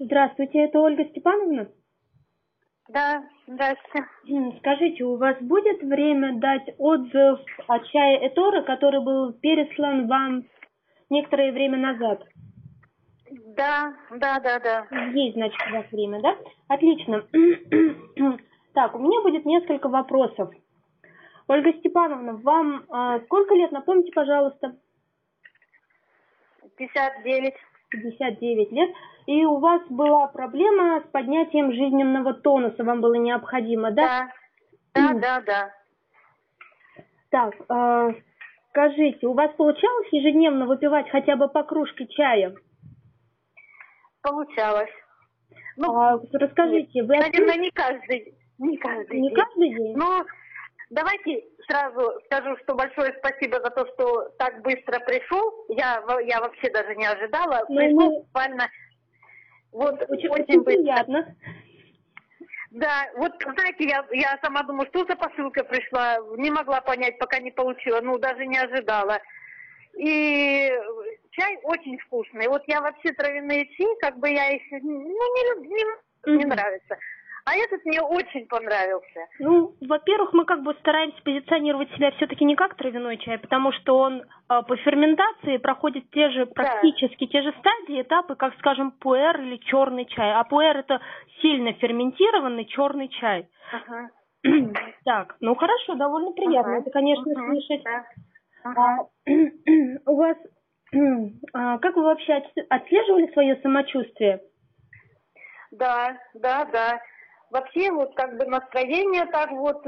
Здравствуйте, это Ольга Степановна? Да, здрасте. М, Скажите, у вас будет время дать отзыв о чае Этора, который был переслан вам некоторое время назад? Да, да, да, да. Есть, значит, у вас время, да? Отлично. Так, у меня будет несколько вопросов. Ольга Степановна, вам а, сколько лет, напомните, пожалуйста? 59. 59 лет. И у вас была проблема с поднятием жизненного тонуса, вам было необходимо, да? Да, да, да, да. Так, а, скажите, у вас получалось ежедневно выпивать хотя бы по кружке чая? Получалось. Ну, А, расскажите, вы наверное, не каждый, не каждый не день. каждый день? Но давайте сразу скажу, что большое спасибо за то, что так быстро пришел. Я, я вообще даже не ожидала. Ну, Пришел мы- буквально вот очень, очень, быстро. приятно. Да, вот знаете, я, я сама думаю, что за посылка пришла, не могла понять, пока не получила, ну даже не ожидала. И чай очень вкусный. Вот я вообще травяные чаи, как бы я их ну, не люблю, не, не нравится. А этот мне очень понравился. Ну, во-первых, мы как бы стараемся позиционировать себя все-таки не как травяной чай, потому что он а, по ферментации проходит те же, практически те же стадии, этапы, как, скажем, пуэр или черный чай. А пуэр это сильно ферментированный черный чай. Ага. Так, ну хорошо, довольно приятно. Ага. Это, конечно, Мгм. слышать. Да. Ага. А, у вас, а, как вы вообще отс- отслеживали свое самочувствие? Да, да, да. Вообще вот как бы настроение так вот